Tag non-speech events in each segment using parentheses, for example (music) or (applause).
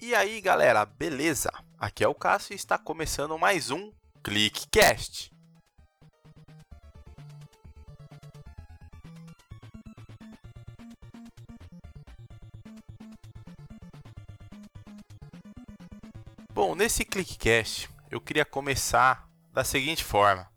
E aí galera, beleza? Aqui é o Cássio e está começando mais um ClickCast. Bom, nesse ClickCast eu queria começar da seguinte forma: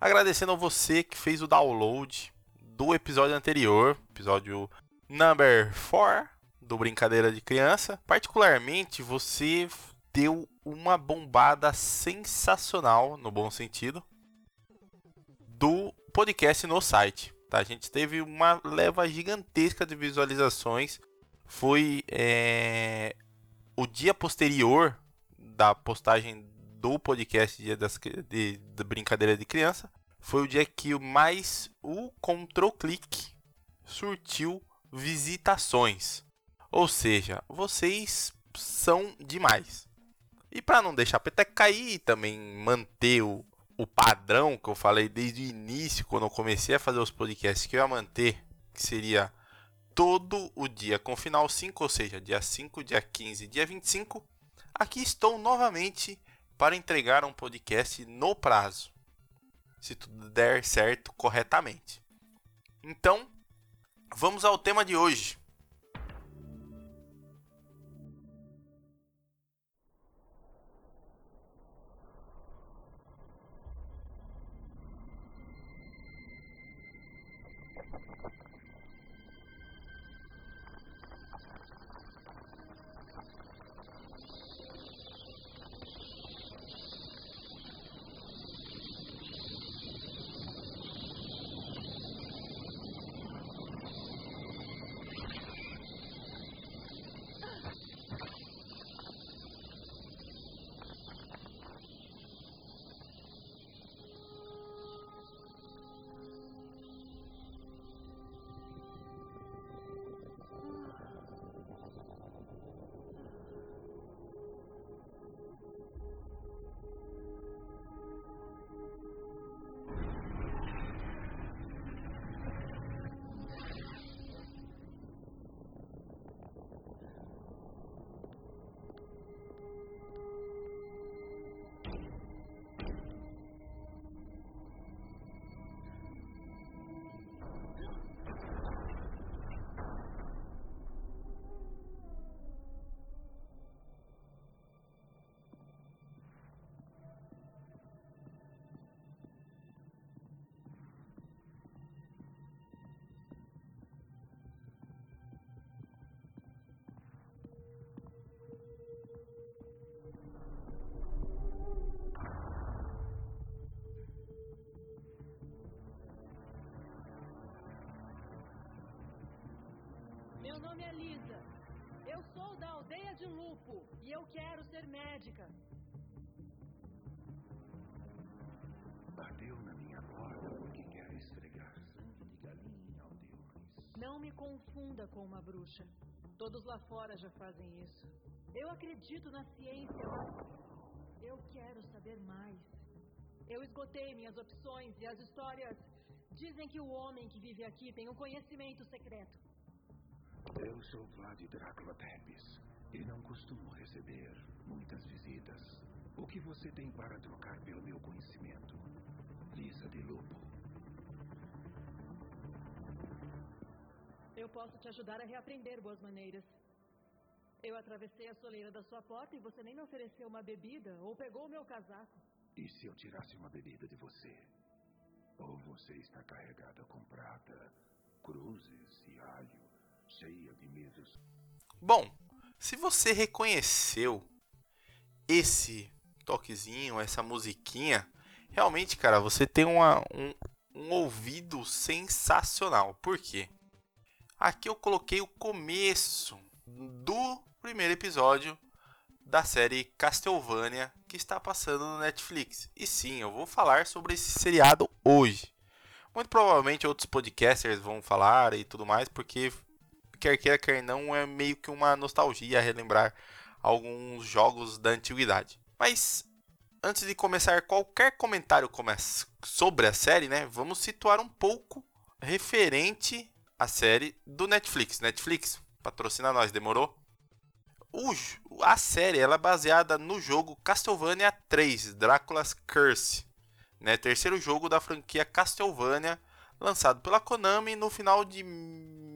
agradecendo a você que fez o download do episódio anterior, episódio number 4 do Brincadeira de Criança. Particularmente, você deu uma bombada sensacional, no bom sentido, do podcast no site. Tá? A gente teve uma leva gigantesca de visualizações. Foi é, o dia posterior da postagem do podcast Dia das, de, de Brincadeira de Criança. Foi o dia que mais o Control Click surtiu visitações. Ou seja, vocês são demais. E para não deixar a peteca cair e também manter o, o padrão que eu falei desde o início, quando eu comecei a fazer os podcasts, que eu ia manter, que seria todo o dia com final 5, ou seja, dia 5, dia 15, dia 25, aqui estou novamente para entregar um podcast no prazo, se tudo der certo corretamente. Então, vamos ao tema de hoje. Nome é Lisa. Eu sou da aldeia de Lupo e eu quero ser médica. Bateu na minha porta porque quer esfregar sangue de galinha, aldeões. Não me confunda com uma bruxa. Todos lá fora já fazem isso. Eu acredito na ciência, mas eu quero saber mais. Eu esgotei minhas opções e as histórias dizem que o homem que vive aqui tem um conhecimento secreto. Eu sou Vlad Drácula Tepes e não costumo receber muitas visitas. O que você tem para trocar pelo meu conhecimento? Lisa de Lupo. Eu posso te ajudar a reaprender boas maneiras. Eu atravessei a soleira da sua porta e você nem me ofereceu uma bebida ou pegou o meu casaco. E se eu tirasse uma bebida de você? Ou você está carregada com prata, cruzes e alho, cheia de medos? Bom, se você reconheceu esse toquezinho, essa musiquinha, realmente, cara, você tem uma, um, um ouvido sensacional. Por quê? Aqui eu coloquei o começo do primeiro episódio da série Castlevania que está passando no Netflix. E sim, eu vou falar sobre esse seriado hoje. Muito provavelmente outros podcasters vão falar e tudo mais, porque quer queira, quer não, é meio que uma nostalgia relembrar alguns jogos da antiguidade. Mas antes de começar qualquer comentário sobre a série, né, vamos situar um pouco referente à série do Netflix. Netflix, patrocina nós, demorou? a série ela é baseada no jogo Castlevania 3, Drácula's Curse, né? Terceiro jogo da franquia Castlevania, lançado pela Konami no final de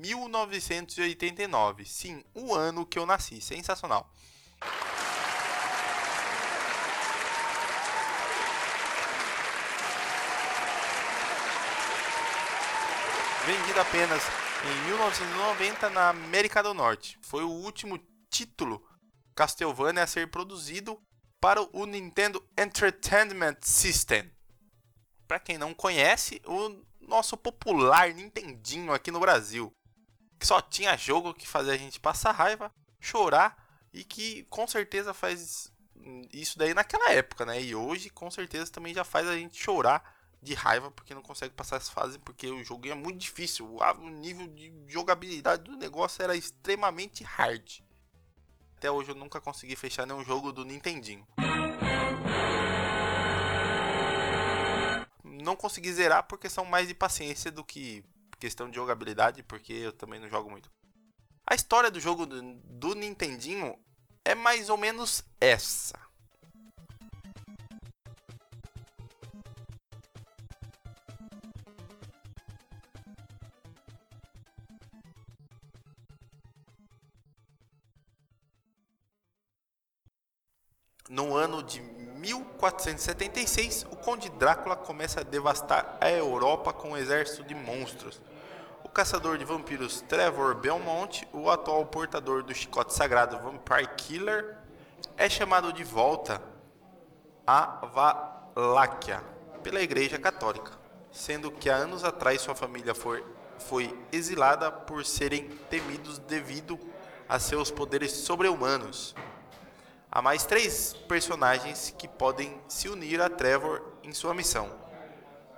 1989. Sim, o ano que eu nasci. Sensacional. Vendido apenas em 1990 na América do Norte. Foi o último título Castlevania a ser produzido para o Nintendo Entertainment System. Para quem não conhece, o nosso popular Nintendinho aqui no Brasil, que só tinha jogo que fazia a gente passar raiva, chorar e que com certeza faz isso daí naquela época, né? E hoje com certeza também já faz a gente chorar de raiva porque não consegue passar as fases porque o jogo é muito difícil. O nível de jogabilidade do negócio era extremamente hard. Até hoje eu nunca consegui fechar nenhum jogo do Nintendinho. Não consegui zerar por questão mais de paciência do que questão de jogabilidade, porque eu também não jogo muito. A história do jogo do, do Nintendinho é mais ou menos essa. 1476, o Conde Drácula começa a devastar a Europa com um exército de monstros. O caçador de vampiros Trevor Belmont, o atual portador do chicote sagrado Vampire Killer, é chamado de volta a Valáquia pela Igreja Católica, sendo que há anos atrás sua família foi, foi exilada por serem temidos devido a seus poderes sobre-humanos. Há mais três personagens que podem se unir a Trevor em sua missão.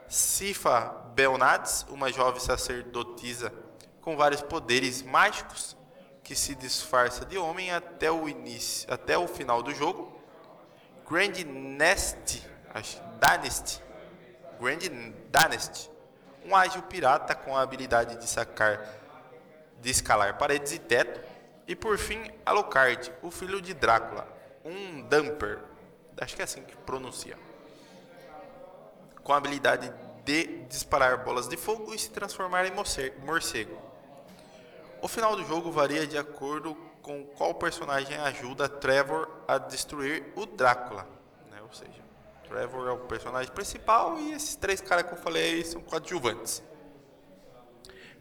Sifa Belnades, uma jovem sacerdotisa com vários poderes mágicos que se disfarça de homem até o início, até o final do jogo. Grand Nest, Dynasty, Grand Dynasty, um ágil pirata com a habilidade de sacar, de escalar paredes e teto. E por fim, Alucard, o filho de Drácula, um Dumper, acho que é assim que pronuncia, com a habilidade de disparar bolas de fogo e se transformar em morcego. O final do jogo varia de acordo com qual personagem ajuda Trevor a destruir o Drácula, né? ou seja, Trevor é o personagem principal e esses três caras que eu falei aí são coadjuvantes.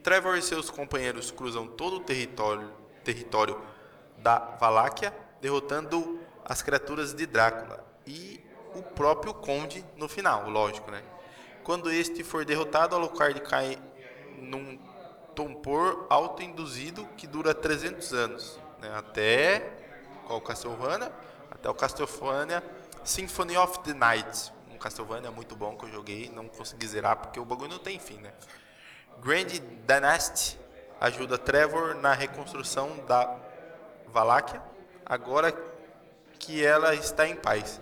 Trevor e seus companheiros cruzam todo o território, território da Valáquia, derrotando as criaturas de Drácula e o próprio Conde no final, lógico, né? Quando este for derrotado, Alucard cai num tompor autoinduzido que dura 300 anos, né? até qual Castlevania? Até o Castlevania Symphony of the Night, um Castlevania muito bom que eu joguei, não consegui zerar porque o bagulho não tem fim, né? Grand Dynasty ajuda Trevor na reconstrução da Valáquia, agora que ela está em paz.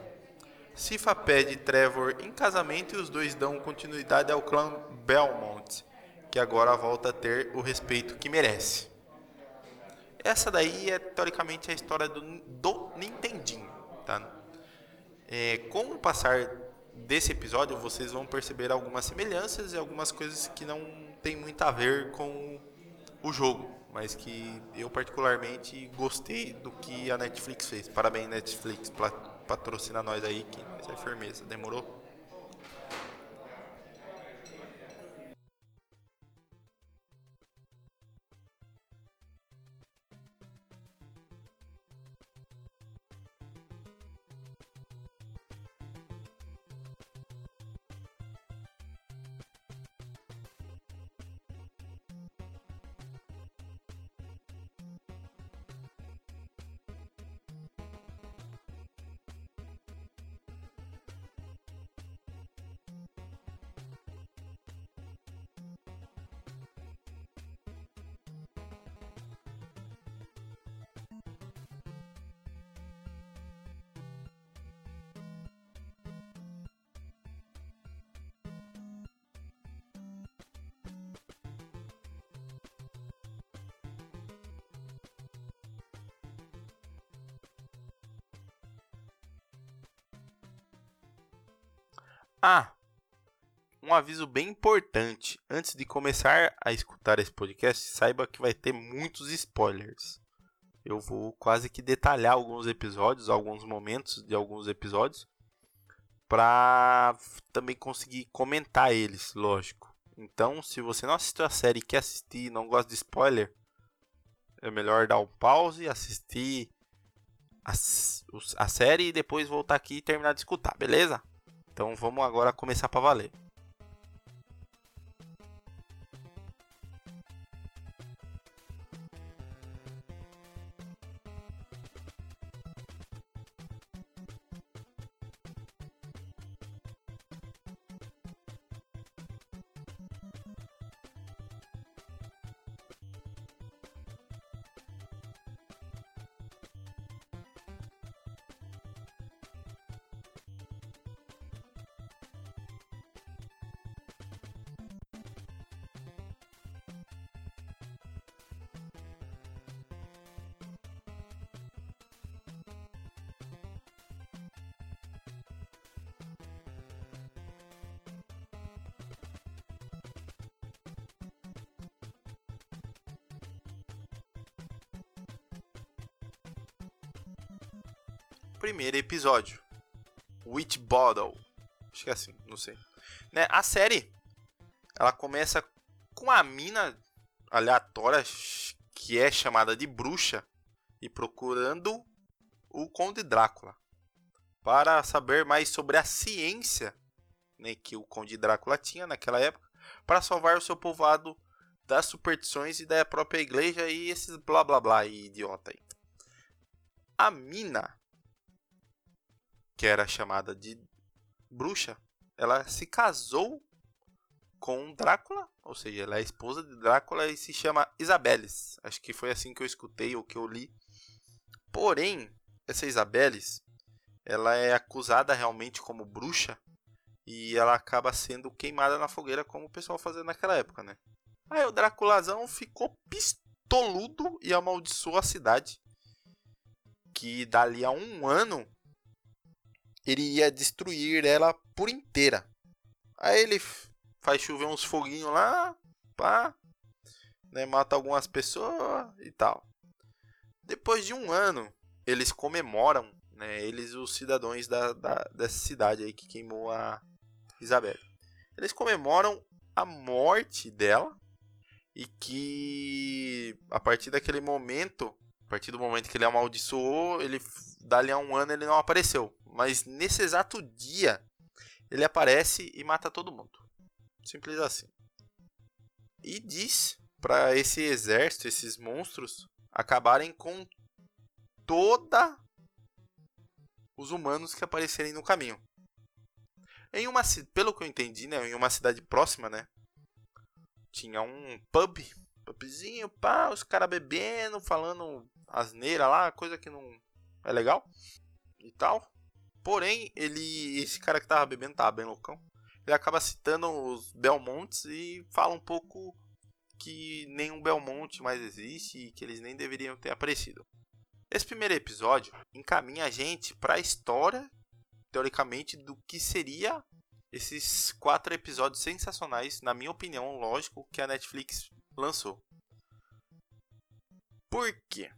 Sifa pede Trevor em casamento e os dois dão continuidade ao clã Belmont, que agora volta a ter o respeito que merece. Essa daí é teoricamente a história do, do Nintendinho, tá? É, com o passar desse episódio, vocês vão perceber algumas semelhanças e algumas coisas que não tem muito a ver com o jogo mas que eu particularmente gostei do que a Netflix fez. Parabéns, Netflix, patrocina nós aí, que é firmeza. Demorou? Ah, um aviso bem importante. Antes de começar a escutar esse podcast, saiba que vai ter muitos spoilers. Eu vou quase que detalhar alguns episódios, alguns momentos de alguns episódios, para também conseguir comentar eles, lógico. Então, se você não assistiu a série e quer assistir e não gosta de spoiler, é melhor dar um pause, assistir a, a série e depois voltar aqui e terminar de escutar, beleza? Então vamos agora começar para valer. Primeiro episódio. Witch Bottle. Acho que é assim, não sei. Né? A série, ela começa com a mina aleatória que é chamada de bruxa e procurando o Conde Drácula para saber mais sobre a ciência né, que o Conde Drácula tinha naquela época para salvar o seu povoado das superstições e da própria igreja e esses blá blá blá idiota aí. A mina que era chamada de bruxa, ela se casou com Drácula, ou seja, ela é esposa de Drácula e se chama Isabeles. Acho que foi assim que eu escutei ou que eu li. Porém, essa Isabeles, ela é acusada realmente como bruxa e ela acaba sendo queimada na fogueira como o pessoal fazia naquela época, né? Aí o Draculazão ficou pistoludo e amaldiçoou a cidade. Que dali a um ano ele ia destruir ela por inteira. Aí ele faz chover uns foguinhos lá, pá, né, mata algumas pessoas e tal. Depois de um ano, eles comemoram, né, eles os cidadãos da, da, dessa cidade aí que queimou a Isabel. Eles comemoram a morte dela e que a partir daquele momento, a partir do momento que ele amaldiçoou, ele dali a um ano ele não apareceu. Mas nesse exato dia, ele aparece e mata todo mundo. Simples assim. E diz para esse exército, esses monstros, acabarem com toda os humanos que aparecerem no caminho. Em uma, pelo que eu entendi, né, em uma cidade próxima, né, tinha um pub, pubzinho, pá, os caras bebendo, falando asneira lá, coisa que não é legal e tal. Porém, ele, esse cara que tava bebendo tava bem loucão. Ele acaba citando os Belmontes e fala um pouco que nenhum Belmonte mais existe e que eles nem deveriam ter aparecido. Esse primeiro episódio encaminha a gente para a história, teoricamente, do que seria esses quatro episódios sensacionais, na minha opinião, lógico, que a Netflix lançou. Por quê?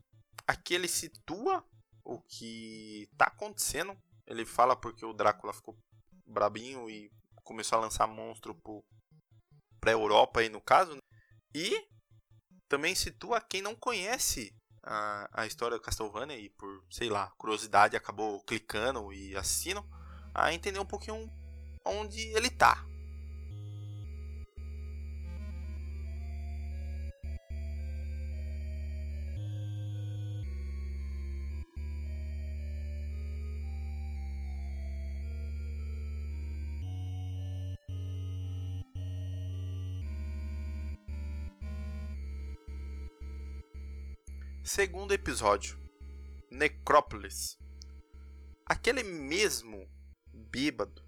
Aqui ele situa o que está acontecendo ele fala porque o Drácula ficou brabinho e começou a lançar monstro para a Europa aí no caso. Né? E também situa quem não conhece a, a história do Castlevania e por, sei lá, curiosidade acabou clicando e assistindo a entender um pouquinho onde ele tá. Segundo episódio: Necrópolis. Aquele mesmo bêbado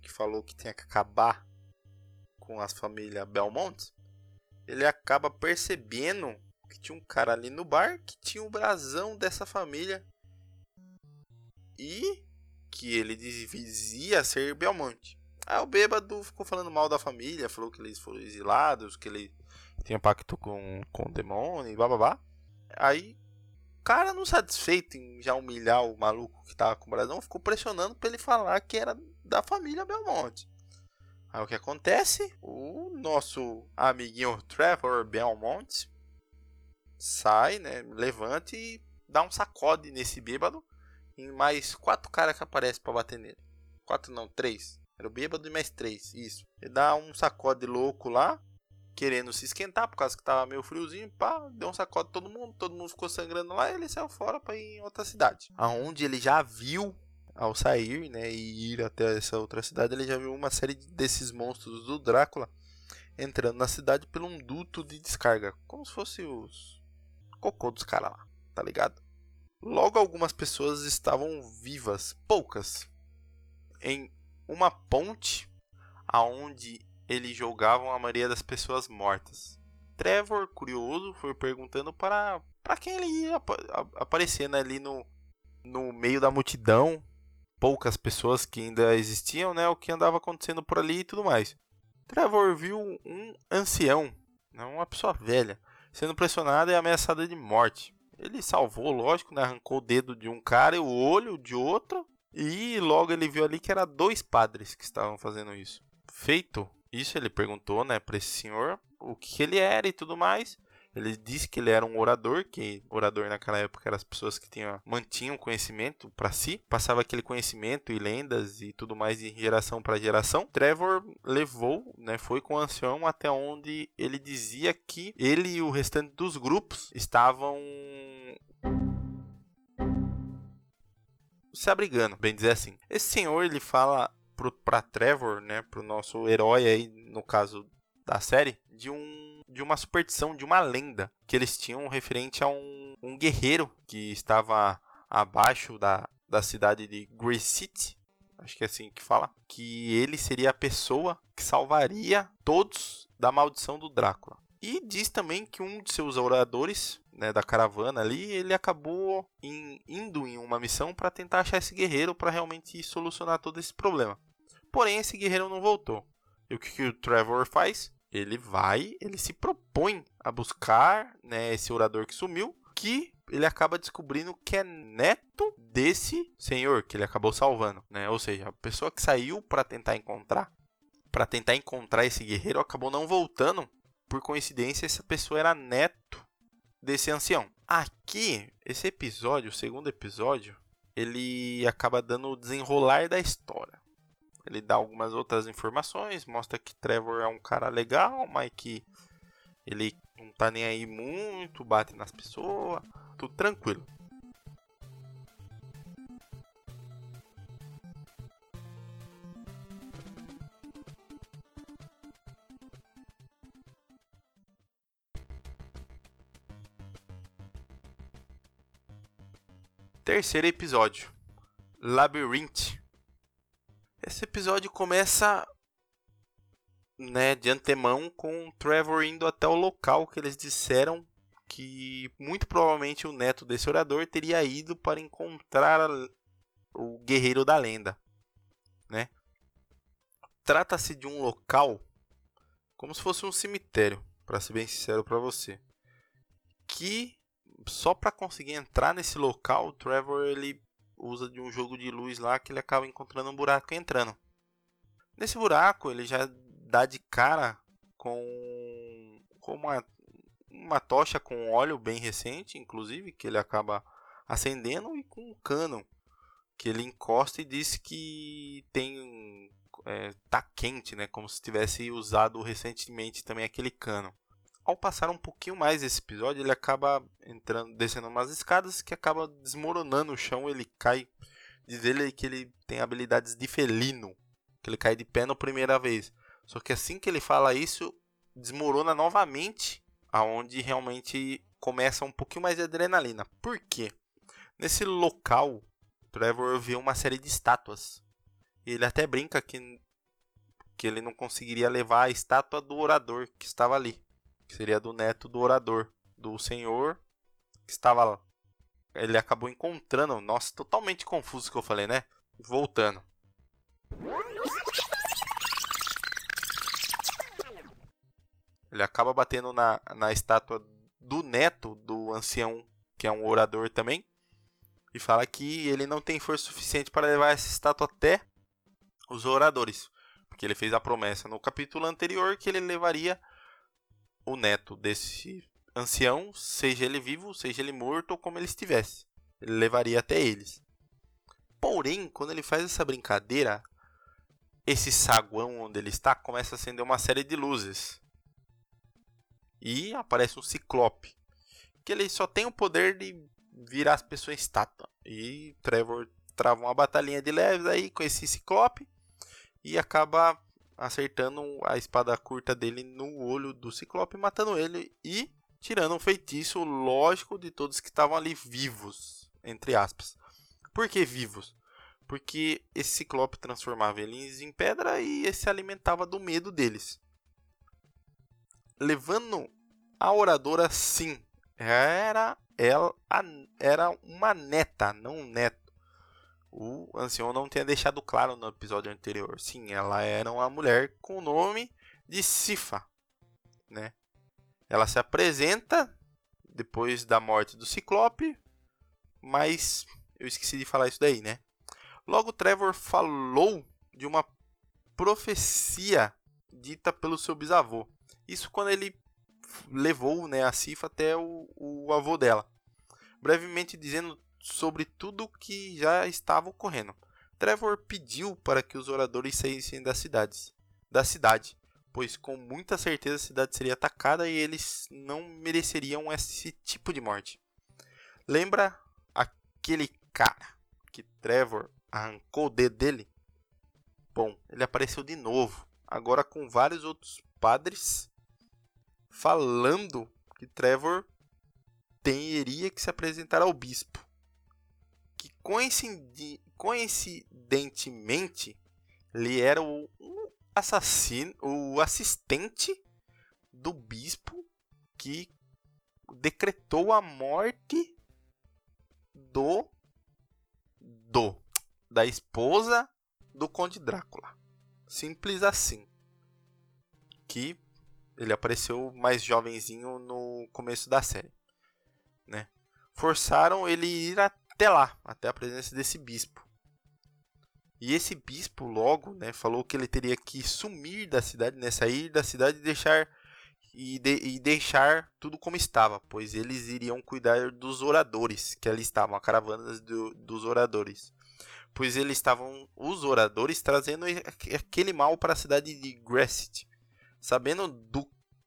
que falou que tinha que acabar com as famílias Belmont, ele acaba percebendo que tinha um cara ali no bar que tinha o brasão dessa família e que ele dizia ser Belmonte. Aí o bêbado ficou falando mal da família, falou que eles foram exilados, que ele tinha pacto com, com o demônio e blá. Aí, cara não satisfeito em já humilhar o maluco que tava com o brasão, ficou pressionando pra ele falar que era da família Belmonte. Aí o que acontece? O nosso amiguinho Trevor Belmont sai, né? Levanta e dá um sacode nesse bêbado. E mais quatro caras que aparecem para bater nele. Quatro não, três. Era o bêbado e mais três. Isso. Ele dá um sacode louco lá. Querendo se esquentar por causa que tava meio friozinho. Pá, deu um sacode todo mundo. Todo mundo ficou sangrando lá. E ele saiu fora para ir em outra cidade. Aonde ele já viu ao sair, né, e ir até essa outra cidade, ele já viu uma série desses monstros do Drácula entrando na cidade por um duto de descarga, como se fosse os cocô dos caras lá, tá ligado? Logo algumas pessoas estavam vivas, poucas, em uma ponte aonde eles jogavam a maioria das pessoas mortas. Trevor, curioso, foi perguntando para para quem ele ia ap aparecendo ali no no meio da multidão, poucas pessoas que ainda existiam, né, o que andava acontecendo por ali e tudo mais. Trevor viu um ancião, né, uma pessoa velha, sendo pressionada e ameaçada de morte. Ele salvou, lógico, né, arrancou o dedo de um cara e o olho de outro, e logo ele viu ali que era dois padres que estavam fazendo isso. Feito isso, ele perguntou, né, para esse senhor o que ele era e tudo mais. Ele disse que ele era um orador, que orador naquela época eram as pessoas que tinham, mantinham conhecimento para si, passava aquele conhecimento e lendas e tudo mais de geração para geração. Trevor levou, né, foi com o ancião até onde ele dizia que ele e o restante dos grupos estavam se abrigando, bem dizer assim. Esse senhor ele fala para Trevor, né, pro nosso herói aí no caso da série, de um de uma superstição, de uma lenda que eles tinham referente a um, um guerreiro que estava abaixo da, da cidade de Grey City, acho que é assim que fala, que ele seria a pessoa que salvaria todos da maldição do Drácula. E diz também que um de seus oradores né, da caravana ali, ele acabou in, indo em uma missão para tentar achar esse guerreiro para realmente solucionar todo esse problema. Porém, esse guerreiro não voltou. E o que, que o Trevor faz? ele vai, ele se propõe a buscar né, esse orador que sumiu, que ele acaba descobrindo que é neto desse senhor que ele acabou salvando, né? Ou seja, a pessoa que saiu para tentar encontrar, para tentar encontrar esse guerreiro, acabou não voltando. Por coincidência, essa pessoa era neto desse ancião. Aqui, esse episódio, o segundo episódio, ele acaba dando o desenrolar da história. Ele dá algumas outras informações, mostra que Trevor é um cara legal, mas que ele não tá nem aí muito, bate nas pessoas, tudo tranquilo. Terceiro episódio: Labyrinth. Esse episódio começa né, de antemão com o Trevor indo até o local que eles disseram que muito provavelmente o neto desse orador teria ido para encontrar o guerreiro da lenda, né? Trata-se de um local como se fosse um cemitério, para ser bem sincero para você, que só para conseguir entrar nesse local, o Trevor ele usa de um jogo de luz lá que ele acaba encontrando um buraco e entrando. Nesse buraco ele já dá de cara com, com uma, uma tocha com óleo bem recente, inclusive, que ele acaba acendendo e com um cano que ele encosta e diz que tem é, tá quente, né, como se tivesse usado recentemente também aquele cano ao passar um pouquinho mais esse episódio, ele acaba entrando, descendo umas escadas que acaba desmoronando o chão, ele cai. Diz ele que ele tem habilidades de felino, que ele cai de pé na primeira vez. Só que assim que ele fala isso, desmorona novamente, aonde realmente começa um pouquinho mais de adrenalina. Por quê? Nesse local, Trevor vê uma série de estátuas. Ele até brinca que, que ele não conseguiria levar a estátua do orador que estava ali que seria do neto do orador, do senhor que estava lá. Ele acabou encontrando, nossa, totalmente confuso o que eu falei, né? Voltando. Ele acaba batendo na, na estátua do neto do ancião, que é um orador também, e fala que ele não tem força suficiente para levar essa estátua até os oradores, porque ele fez a promessa no capítulo anterior que ele levaria o neto desse ancião, seja ele vivo, seja ele morto ou como ele estivesse. Ele levaria até eles. Porém, quando ele faz essa brincadeira, esse saguão onde ele está começa a acender uma série de luzes. E aparece um ciclope. Que ele só tem o poder de virar as pessoas estátua. E Trevor trava uma batalhinha de leves aí com esse ciclope. E acaba acertando a espada curta dele no olho do ciclope, matando ele e tirando um feitiço lógico de todos que estavam ali vivos, entre aspas. Por que vivos? Porque esse ciclope transformava eles em pedra e se alimentava do medo deles. Levando a oradora, sim, era ela era uma neta, não neto. O ancião não tinha deixado claro no episódio anterior. Sim, ela era uma mulher com o nome de Sifa, né? Ela se apresenta depois da morte do Ciclope, mas eu esqueci de falar isso daí, né? Logo, Trevor falou de uma profecia dita pelo seu bisavô. Isso quando ele levou né, a Cifa até o, o avô dela, brevemente dizendo sobre tudo o que já estava ocorrendo. Trevor pediu para que os oradores saíssem das cidades, da cidade, pois com muita certeza a cidade seria atacada e eles não mereceriam esse tipo de morte. Lembra aquele cara que Trevor arrancou o dedo dele? Bom, ele apareceu de novo, agora com vários outros padres falando que Trevor teria que se apresentar ao bispo. Que coincidentemente ele era o assassino, o assistente do bispo que decretou a morte do do da esposa do Conde Drácula. Simples assim. Que ele apareceu mais jovenzinho no começo da série, né? Forçaram ele ir até lá, até a presença desse bispo. E esse bispo logo, né, falou que ele teria que sumir da cidade, né, sair da cidade e deixar e, de, e deixar tudo como estava, pois eles iriam cuidar dos oradores que ali estavam, a caravana do, dos oradores pois eles estavam os oradores trazendo aquele mal para a cidade de Gresset. Sabendo do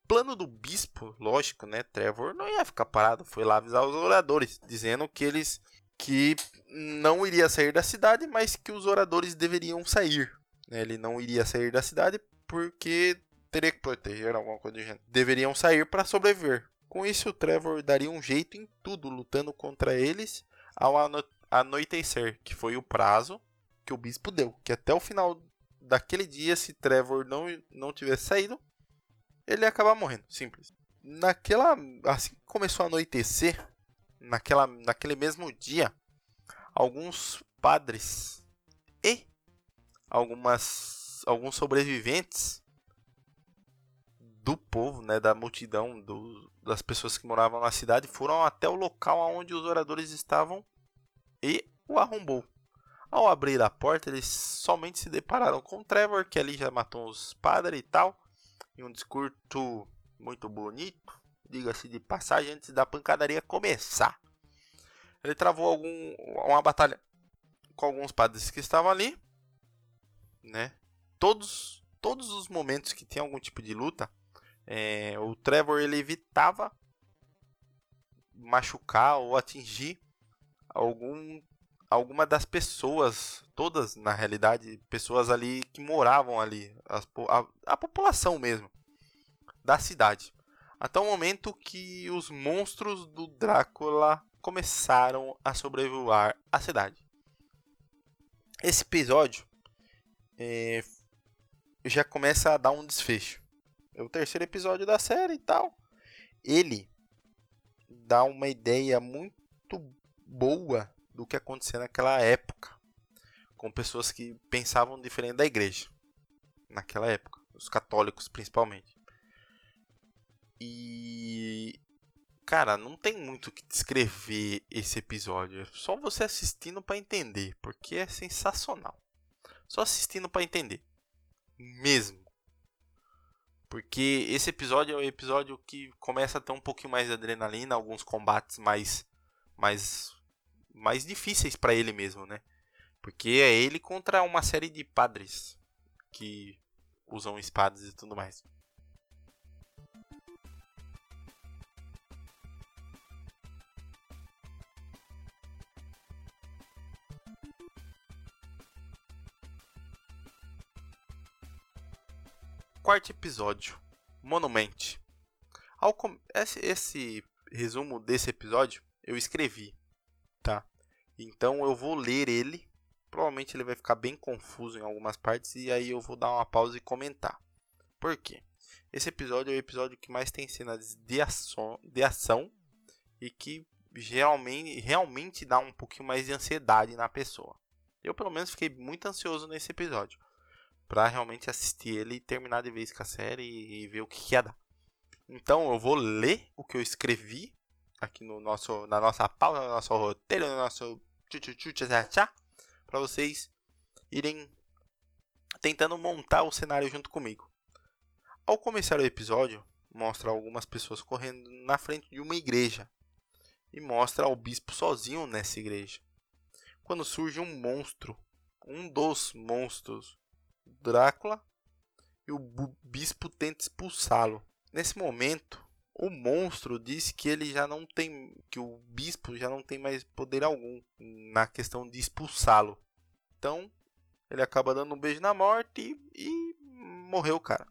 plano do bispo, lógico, né? Trevor não ia ficar parado, foi lá avisar os oradores, dizendo que eles que não iria sair da cidade, mas que os oradores deveriam sair. Né? Ele não iria sair da cidade porque teria que proteger alguma coisa do gênero. Deveriam sair para sobreviver. Com isso, o Trevor daria um jeito em tudo, lutando contra eles ao anoitecer, que foi o prazo que o bispo deu, que até o final daquele dia, se Trevor não, não tivesse saído, ele ia acabar morrendo, simples. Naquela, assim que começou a anoitecer, naquela, naquele mesmo dia, alguns padres e algumas, alguns sobreviventes do povo, né, da multidão, do, das pessoas que moravam na cidade, foram até o local onde os oradores estavam e o arrombou. Ao abrir a porta, eles somente se depararam com Trevor, que ali já matou os padres e tal. E um discurso muito bonito, diga-se de passagem, antes da pancadaria começar. Ele travou algum, uma batalha com alguns padres que estavam ali, né? Todos, todos os momentos que tinha algum tipo de luta, é, o Trevor ele evitava machucar ou atingir algum alguma das pessoas, todas na realidade, pessoas ali que moravam ali, as, a, a população mesmo da cidade. Até o momento que os monstros do Drácula começaram a sobrevoar a cidade. Esse episódio é, já começa a dar um desfecho. É o terceiro episódio da série e tal. Ele dá uma ideia muito boa do que acontecia naquela época, com pessoas que pensavam diferente da igreja, naquela época, os católicos principalmente. E cara, não tem muito o que descrever esse episódio. É só você assistindo para entender, porque é sensacional. Só assistindo para entender. Mesmo. Porque esse episódio é o episódio que começa a ter um pouquinho mais de adrenalina, alguns combates mais mais mais difíceis para ele mesmo, né? Porque é ele contra uma série de padres que usam espadas e tudo mais. Quarto episódio, Monument. Ao com... esse, esse resumo desse episódio eu escrevi, tá? Então eu vou ler ele Provavelmente ele vai ficar bem confuso em algumas partes e aí eu vou dar uma pausa e comentar. Por quê? Esse episódio é o episódio que mais tem cenas de ação, de ação e que geralmente realmente dá um pouquinho mais de ansiedade na pessoa. Eu pelo menos fiquei muito ansioso nesse episódio para realmente assistir ele e terminar de vez com a série e ver o que, que ia dar. Então eu vou ler o que eu escrevi aqui no nosso na nossa pauta, no nosso roteiro, no nosso para vocês irem tentando montar o cenário junto comigo. Ao começar o episódio, mostra algumas pessoas correndo na frente de uma igreja e mostra o bispo sozinho nessa igreja. Quando surge um monstro, um dos monstros, Drácula, e o bispo tenta expulsá-lo. Nesse momento, o monstro diz que ele já não tem, que o bispo já não tem mais poder algum na questão de expulsá-lo. Então, ele acaba dando um beijo na morte e, e morreu o cara.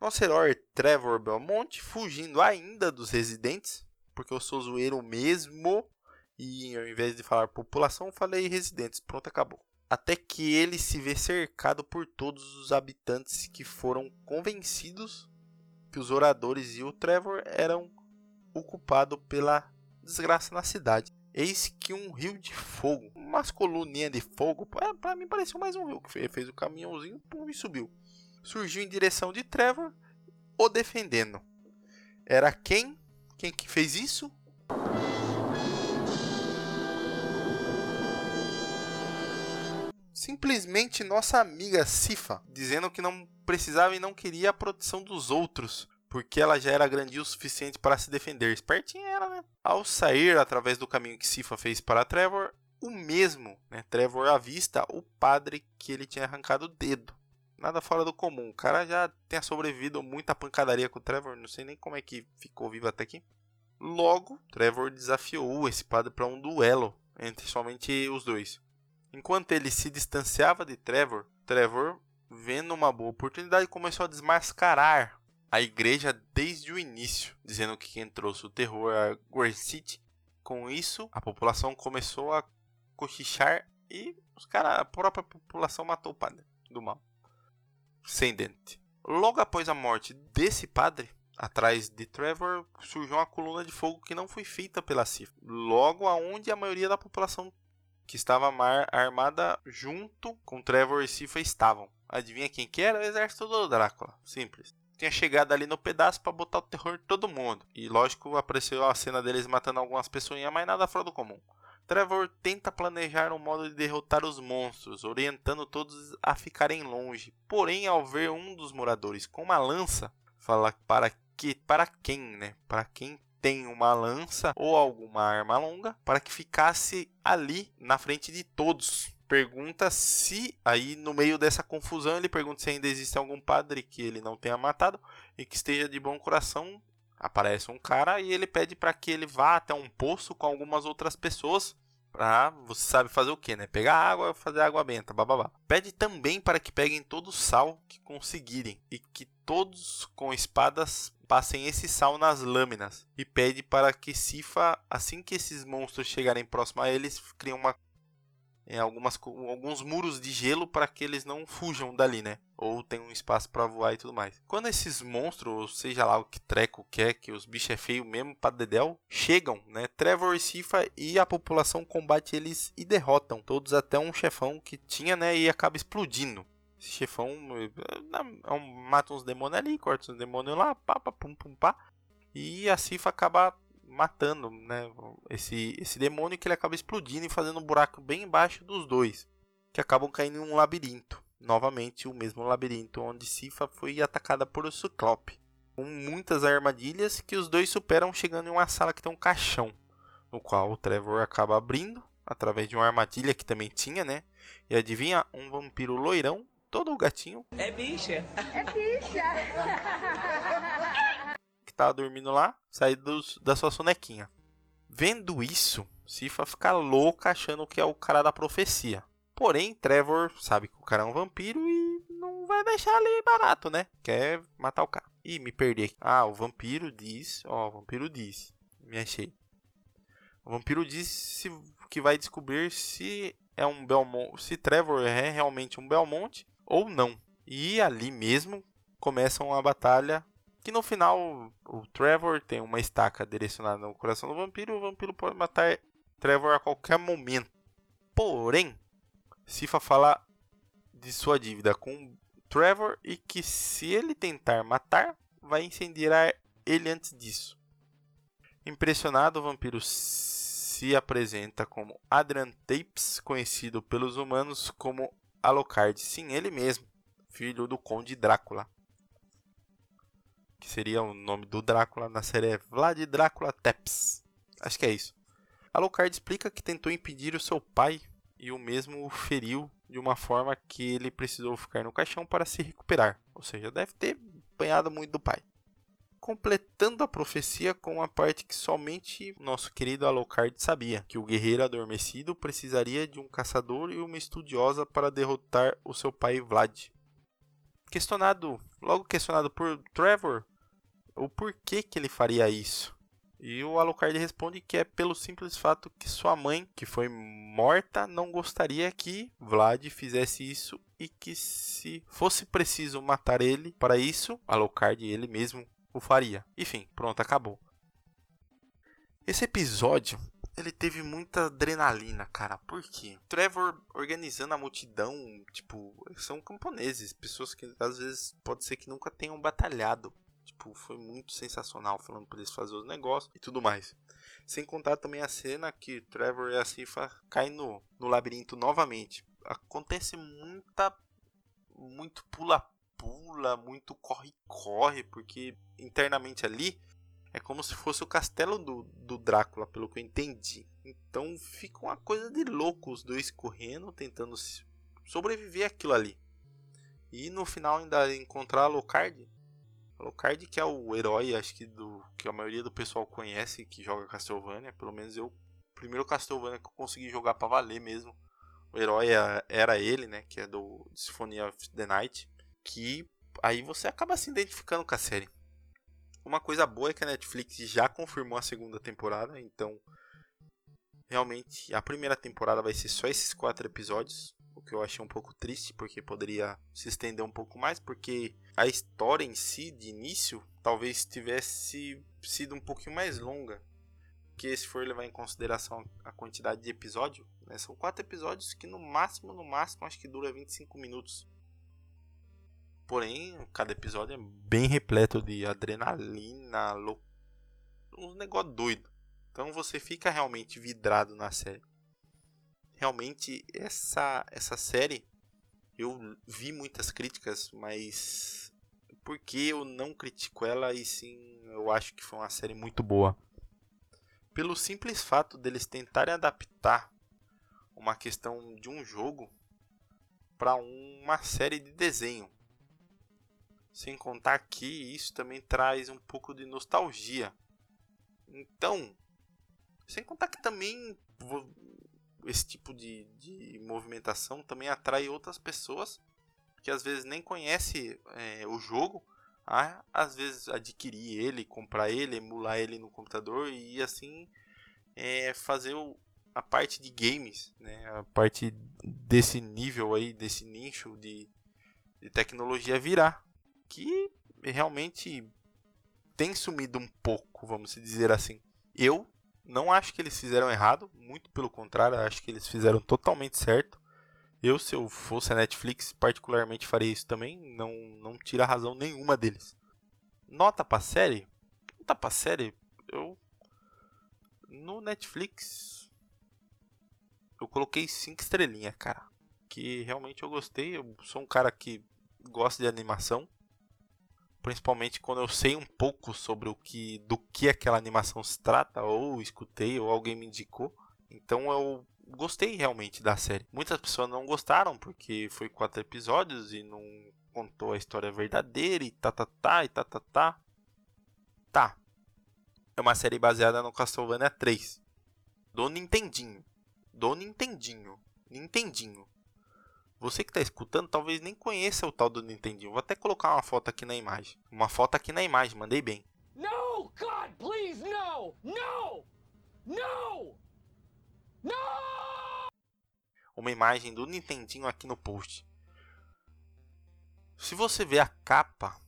Nosso herói Trevor Belmont fugindo ainda dos residentes, porque eu sou zoeiro mesmo, e ao invés de falar população, falei residentes. Pronto, acabou. Até que ele se vê cercado por todos os habitantes que foram convencidos que os oradores e o Trevor eram o culpado pela desgraça na cidade. Eis que um rio de fogo, umas coluninhas de fogo, para mim pareceu mais um rio, que fez, fez o caminhãozinho pum, e subiu. Surgiu em direção de Trevor, o defendendo. Era quem? Quem que fez isso? Simplesmente nossa amiga Sifa, dizendo que não precisava e não queria a proteção dos outros, porque ela já era grande o suficiente para se defender. Espertinha era, né? Ao sair através do caminho que Sifa fez para Trevor, o mesmo, né? Trevor avista o padre que ele tinha arrancado o dedo. Nada fora do comum. O cara já tinha sobrevivido muita pancadaria com o Trevor, não sei nem como é que ficou vivo até aqui. Logo, Trevor desafiou esse padre para um duelo entre somente os dois. Enquanto ele se distanciava de Trevor, Trevor, vendo uma boa oportunidade, começou a desmascarar a igreja desde o início, dizendo que quem trouxe o terror a Gore City. Com isso, a população começou a cochichar e os cara, a própria população matou o padre do mal. Sem dente. Logo após a morte desse padre, atrás de Trevor, surgiu uma coluna de fogo que não foi feita pela CIF. Logo aonde a maioria da população que estava armada junto com Trevor e Cifa estavam. Adivinha quem que era? O exército do Drácula. Simples tinha chegado ali no pedaço para botar o terror em todo mundo. E lógico, apareceu a cena deles matando algumas pessoas, mas nada fora do comum. Trevor tenta planejar um modo de derrotar os monstros, orientando todos a ficarem longe. Porém, ao ver um dos moradores com uma lança, fala para que para quem, né? Para quem tem uma lança ou alguma arma longa, para que ficasse ali na frente de todos pergunta se, aí no meio dessa confusão, ele pergunta se ainda existe algum padre que ele não tenha matado e que esteja de bom coração. Aparece um cara e ele pede para que ele vá até um poço com algumas outras pessoas. Pra, você sabe fazer o que, né? Pegar água, fazer água benta, bababá. Pede também para que peguem todo o sal que conseguirem e que todos com espadas passem esse sal nas lâminas. E pede para que Sifa, assim que esses monstros chegarem próximo a eles, criem uma em algumas, alguns muros de gelo para que eles não fujam dali, né? Ou tem um espaço para voar e tudo mais. Quando esses monstros, ou seja lá o que treco quer, que os bichos é feio mesmo para dedéu, chegam, né? Trevor e Sifa e a população combate eles e derrotam todos até um chefão que tinha, né? E acaba explodindo. Esse chefão é, é, mata uns demônios ali, corta uns demônios lá, pá, pá, pum, pum, pá. E a Sifa acaba matando, né, esse, esse demônio que ele acaba explodindo e fazendo um buraco bem embaixo dos dois, que acabam caindo em um labirinto. Novamente o mesmo labirinto onde Sifa foi atacada por o Ciclope. Com muitas armadilhas que os dois superam chegando em uma sala que tem um caixão, no qual o Trevor acaba abrindo através de uma armadilha que também tinha, né? E adivinha, um vampiro loirão, todo gatinho. É bicha. É bicha. (laughs) que tava dormindo lá, sair dos, da sua sonequinha. Vendo isso, Sifa fica louca achando que é o cara da profecia. Porém, Trevor sabe que o cara é um vampiro e não vai deixar ali barato, né? Quer matar o cara. Ih, me perdi aqui. Ah, o vampiro diz. Ó, o vampiro diz. Me achei. O vampiro disse que vai descobrir se é um Belmont, se Trevor é realmente um Belmont ou não. E ali mesmo começa uma batalha que no final o Trevor tem uma estaca direcionada no coração do vampiro e o vampiro pode matar Trevor a qualquer momento. Porém, Sifa fala de sua dívida com Trevor e que se ele tentar matar, vai incendiar ele antes disso. Impressionado, o vampiro se apresenta como Adrian Tapes, conhecido pelos humanos como Alucard. Sim, ele mesmo, filho do Conde Drácula. Que seria o nome do Drácula na série Vlad Drácula Tepes. Acho que é isso. Alucard explica que tentou impedir o seu pai e o mesmo o feriu de uma forma que ele precisou ficar no caixão para se recuperar. Ou seja, deve ter apanhado muito do pai completando a profecia com a parte que somente nosso querido Alucard sabia, que o guerreiro adormecido precisaria de um caçador e uma estudiosa para derrotar o seu pai Vlad. Questionado, logo questionado por Trevor, o porquê que ele faria isso. E o Alucard responde que é pelo simples fato que sua mãe, que foi morta, não gostaria que Vlad fizesse isso e que se fosse preciso matar ele para isso, Alucard ele mesmo o faria. Enfim, pronto, acabou. Esse episódio, ele teve muita adrenalina, cara. Por quê? Trevor organizando a multidão, tipo, são camponeses, pessoas que às vezes pode ser que nunca tenham batalhado. Tipo, foi muito sensacional falando para eles fazer os negócios e tudo mais. Sem contar também a cena que Trevor e a Cifa caem no, no labirinto novamente. Acontece muita muito pula pula, muito corre-corre, porque internamente ali é como se fosse o castelo do, do Drácula, pelo que eu entendi. Então fica uma coisa de louco os dois correndo, tentando sobreviver aquilo ali. E no final ainda encontrar a Locard. Locard que é o herói, acho que do que a maioria do pessoal conhece que joga Castlevania, pelo menos eu, primeiro Castlevania que eu consegui jogar para valer mesmo. O herói é, era ele, né, que é do Symphony of the Night que aí você acaba se identificando com a série. Uma coisa boa é que a Netflix já confirmou a segunda temporada, então realmente a primeira temporada vai ser só esses quatro episódios, o que eu achei um pouco triste porque poderia se estender um pouco mais, porque a história em si de início talvez tivesse sido um pouquinho mais longa, que se for levar em consideração a quantidade de episódio, né? são quatro episódios que no máximo, no máximo acho que dura 25 minutos. Porém, cada episódio é bem repleto de adrenalina, lou... uns negócio doido. Então você fica realmente vidrado na série. Realmente essa essa série eu vi muitas críticas, mas porque eu não critico ela e sim eu acho que foi uma série muito boa. Pelo simples fato deles tentarem adaptar uma questão de um jogo para uma série de desenho. Sem contar que isso também traz um pouco de nostalgia. Então, sem contar que também esse tipo de, de movimentação também atrai outras pessoas que às vezes nem conhece é, o jogo, a às vezes adquirir ele, comprar ele, emular ele no computador e assim é, fazer o, a parte de games, né, a parte desse nível aí, desse nicho de, de tecnologia virar que realmente tem sumido um pouco, vamos dizer assim. Eu não acho que eles fizeram errado, muito pelo contrário, acho que eles fizeram totalmente certo. Eu, se eu fosse a Netflix, particularmente faria isso também, não, não tira razão nenhuma deles. Nota pra série? nota pra série, eu. No Netflix. Eu coloquei 5 estrelinhas, cara. Que realmente eu gostei. Eu sou um cara que gosta de animação. Principalmente quando eu sei um pouco sobre o que. do que aquela animação se trata, ou escutei, ou alguém me indicou. Então eu gostei realmente da série. Muitas pessoas não gostaram porque foi quatro episódios e não contou a história verdadeira e tá tá tá e tá tá tá. Tá. É uma série baseada no Castlevania 3. Do Nintendinho. Do Nintendinho. Nintendinho. Você que está escutando talvez nem conheça o tal do Nintendinho. Vou até colocar uma foto aqui na imagem. Uma foto aqui na imagem, mandei bem. No, God, please, no! No! No! No! Uma imagem do Nintendinho aqui no post. Se você ver a capa,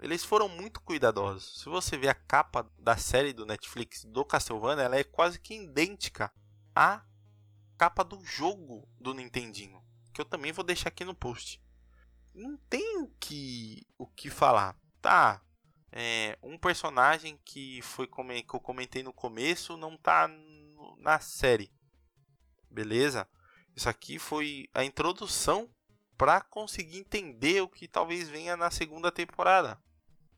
eles foram muito cuidadosos. Se você ver a capa da série do Netflix do Castlevania, ela é quase que idêntica à capa do jogo do Nintendinho, que eu também vou deixar aqui no post. Não tem o que, o que falar. Tá, é, um personagem que foi que eu comentei no começo não tá na série. Beleza? Isso aqui foi a introdução para conseguir entender o que talvez venha na segunda temporada.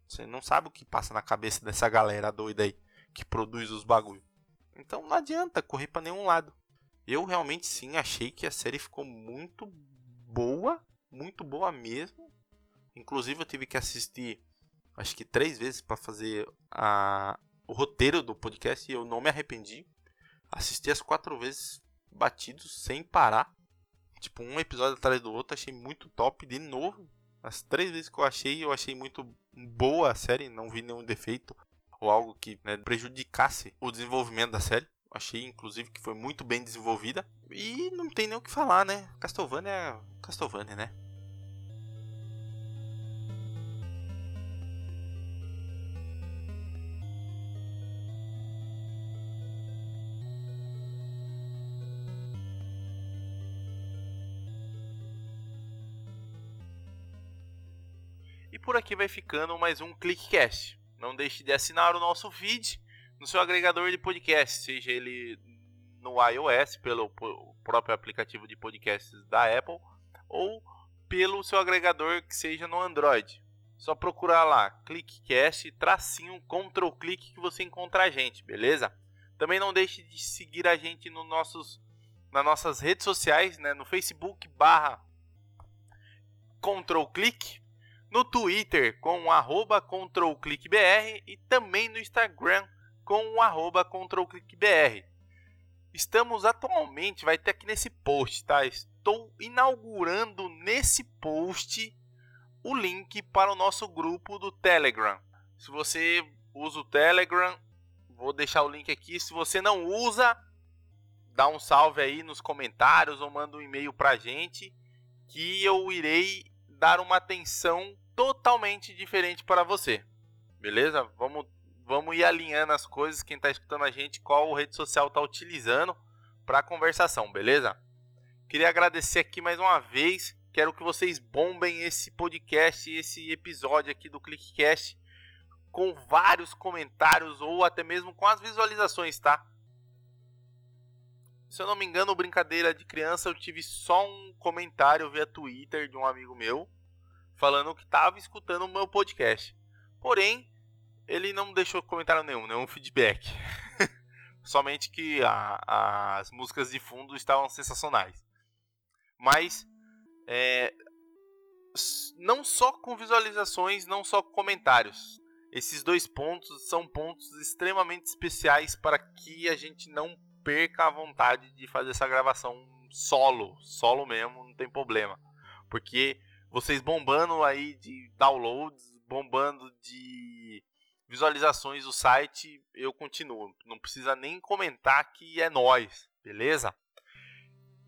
Você não sabe o que passa na cabeça dessa galera doida aí que produz os bagulho. Então não adianta correr para nenhum lado. Eu realmente sim achei que a série ficou muito boa, muito boa mesmo. Inclusive eu tive que assistir acho que três vezes para fazer a, o roteiro do podcast e eu não me arrependi. Assisti as quatro vezes batidos sem parar. Tipo, um episódio atrás do outro, achei muito top de novo. As três vezes que eu achei, eu achei muito boa a série, não vi nenhum defeito ou algo que né, prejudicasse o desenvolvimento da série. Achei, inclusive, que foi muito bem desenvolvida. E não tem nem o que falar, né? Castlevania é Castlevania, né? por aqui vai ficando mais um ClickCast. Não deixe de assinar o nosso feed no seu agregador de podcast, seja ele no iOS, pelo próprio aplicativo de podcasts da Apple, ou pelo seu agregador que seja no Android. Só procurar lá, ClickCast, tracinho, Ctrl Click que você encontra a gente, beleza? Também não deixe de seguir a gente no nossos, nas nossas redes sociais, né? no Facebook barra Ctrl Click no Twitter com arroba ControlClickBR e também no Instagram com o arroba ControlClickBR. Estamos atualmente, vai ter aqui nesse post, tá? Estou inaugurando nesse post o link para o nosso grupo do Telegram. Se você usa o Telegram, vou deixar o link aqui. Se você não usa, dá um salve aí nos comentários ou manda um e-mail pra gente que eu irei dar uma atenção totalmente diferente para você. Beleza? Vamos, vamos ir alinhando as coisas. Quem está escutando a gente, qual rede social está utilizando para conversação, beleza? Queria agradecer aqui mais uma vez. Quero que vocês bombem esse podcast, esse episódio aqui do ClickCast com vários comentários ou até mesmo com as visualizações, tá? Se eu não me engano, brincadeira de criança, eu tive só um comentário via Twitter de um amigo meu falando que estava escutando o meu podcast. Porém, ele não deixou comentário nenhum, nenhum feedback. (laughs) Somente que a, as músicas de fundo estavam sensacionais. Mas, é, não só com visualizações, não só com comentários. Esses dois pontos são pontos extremamente especiais para que a gente não perca a vontade de fazer essa gravação solo, solo mesmo, não tem problema. Porque vocês bombando aí de downloads, bombando de visualizações do site, eu continuo. Não precisa nem comentar que é nós, beleza?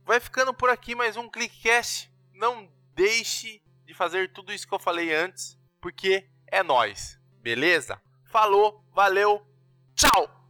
Vai ficando por aqui mais um ClickCast. Não deixe de fazer tudo isso que eu falei antes, porque é nós, beleza? Falou, valeu, tchau!